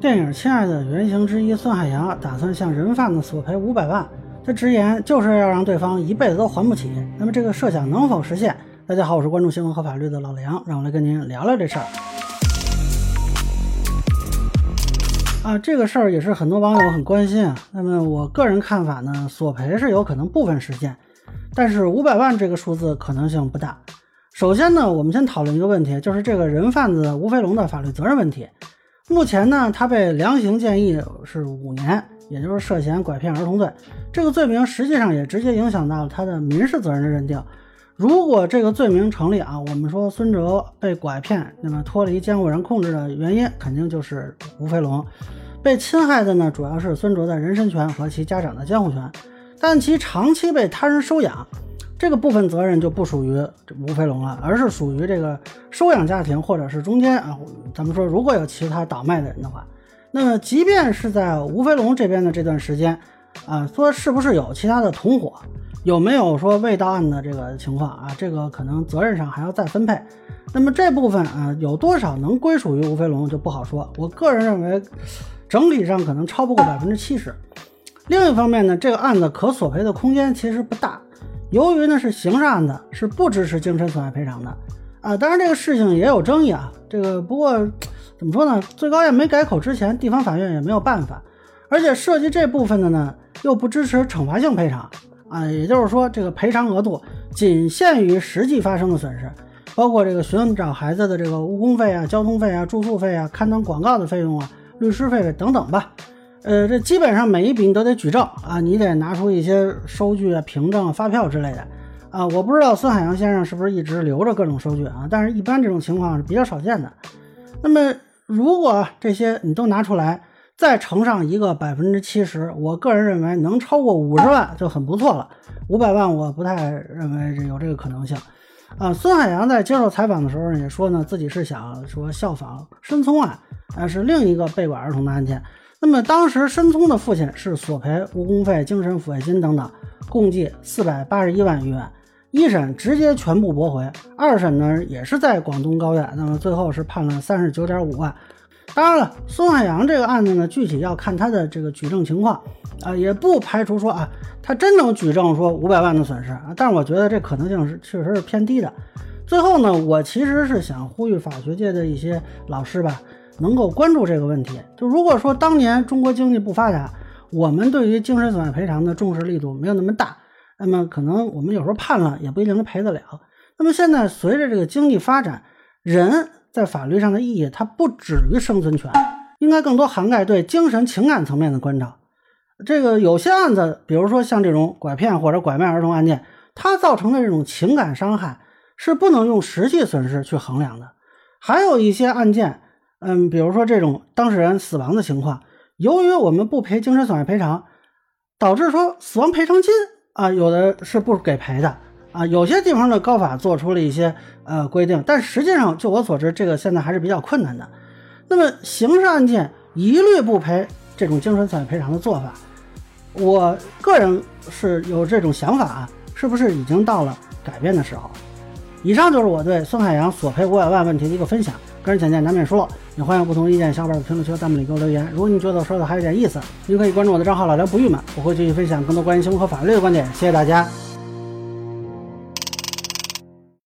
电影《亲爱的》原型之一孙海洋打算向人贩子索赔五百万，他直言就是要让对方一辈子都还不起。那么这个设想能否实现？大家好，我是关注新闻和法律的老梁，让我来跟您聊聊这事儿。啊，这个事儿也是很多网友很关心啊。那么我个人看法呢，索赔是有可能部分实现，但是五百万这个数字可能性不大。首先呢，我们先讨论一个问题，就是这个人贩子吴飞龙的法律责任问题。目前呢，他被量刑建议是五年，也就是涉嫌拐骗儿童罪。这个罪名实际上也直接影响到了他的民事责任的认定。如果这个罪名成立啊，我们说孙哲被拐骗，那么脱离监护人控制的原因肯定就是吴飞龙。被侵害的呢，主要是孙哲的人身权和其家长的监护权，但其长期被他人收养。这个部分责任就不属于吴飞龙了，而是属于这个收养家庭或者是中间啊。咱们说，如果有其他倒卖的人的话，那么即便是在吴飞龙这边的这段时间啊，说是不是有其他的同伙，有没有说未到案的这个情况啊？这个可能责任上还要再分配。那么这部分啊，有多少能归属于吴飞龙就不好说。我个人认为，整体上可能超不过百分之七十。另一方面呢，这个案子可索赔的空间其实不大。由于呢是刑事案子，是不支持精神损害赔偿的啊。当然这个事情也有争议啊。这个不过怎么说呢？最高院没改口之前，地方法院也没有办法。而且涉及这部分的呢，又不支持惩罚性赔偿啊。也就是说，这个赔偿额度仅限于实际发生的损失，包括这个寻找孩子的这个误工费啊、交通费啊、住宿费啊、刊登广告的费用啊、律师费等等吧。呃，这基本上每一笔你都得举证啊，你得拿出一些收据啊、凭证、发票之类的啊。我不知道孙海洋先生是不是一直留着各种收据啊，但是一般这种情况是比较少见的。那么，如果这些你都拿出来，再乘上一个百分之七十，我个人认为能超过五十万就很不错了。五百万我不太认为有这个可能性啊。孙海洋在接受采访的时候也说呢，自己是想说效仿申聪案，啊，是另一个被拐儿童的案件。那么当时申聪的父亲是索赔误工费、精神抚慰金等等，共计四百八十一万余元。一审直接全部驳回，二审呢也是在广东高院，那么最后是判了三十九点五万。当然了，孙海洋这个案子呢，具体要看他的这个举证情况啊，也不排除说啊，他真能举证说五百万的损失啊，但是我觉得这可能性是确实是偏低的。最后呢，我其实是想呼吁法学界的一些老师吧。能够关注这个问题，就如果说当年中国经济不发达，我们对于精神损害赔偿的重视力度没有那么大，那么可能我们有时候判了也不一定能赔得了。那么现在随着这个经济发展，人在法律上的意义它不止于生存权，应该更多涵盖对精神情感层面的关照。这个有些案子，比如说像这种拐骗或者拐卖儿童案件，它造成的这种情感伤害是不能用实际损失去衡量的。还有一些案件。嗯，比如说这种当事人死亡的情况，由于我们不赔精神损害赔偿，导致说死亡赔偿金啊，有的是不给赔的啊。有些地方的高法做出了一些呃规定，但实际上就我所知，这个现在还是比较困难的。那么刑事案件一律不赔这种精神损害赔偿的做法，我个人是有这种想法啊，是不是已经到了改变的时候？以上就是我对孙海洋索赔五百万问题的一个分享。个人浅见难免疏漏，也欢迎不同意见小伙伴在评论区弹幕里给我留言。如果你觉得我说的还有点意思，您可以关注我的账号老梁不郁闷，我会继续分享更多关于新闻和法律的观点。谢谢大家。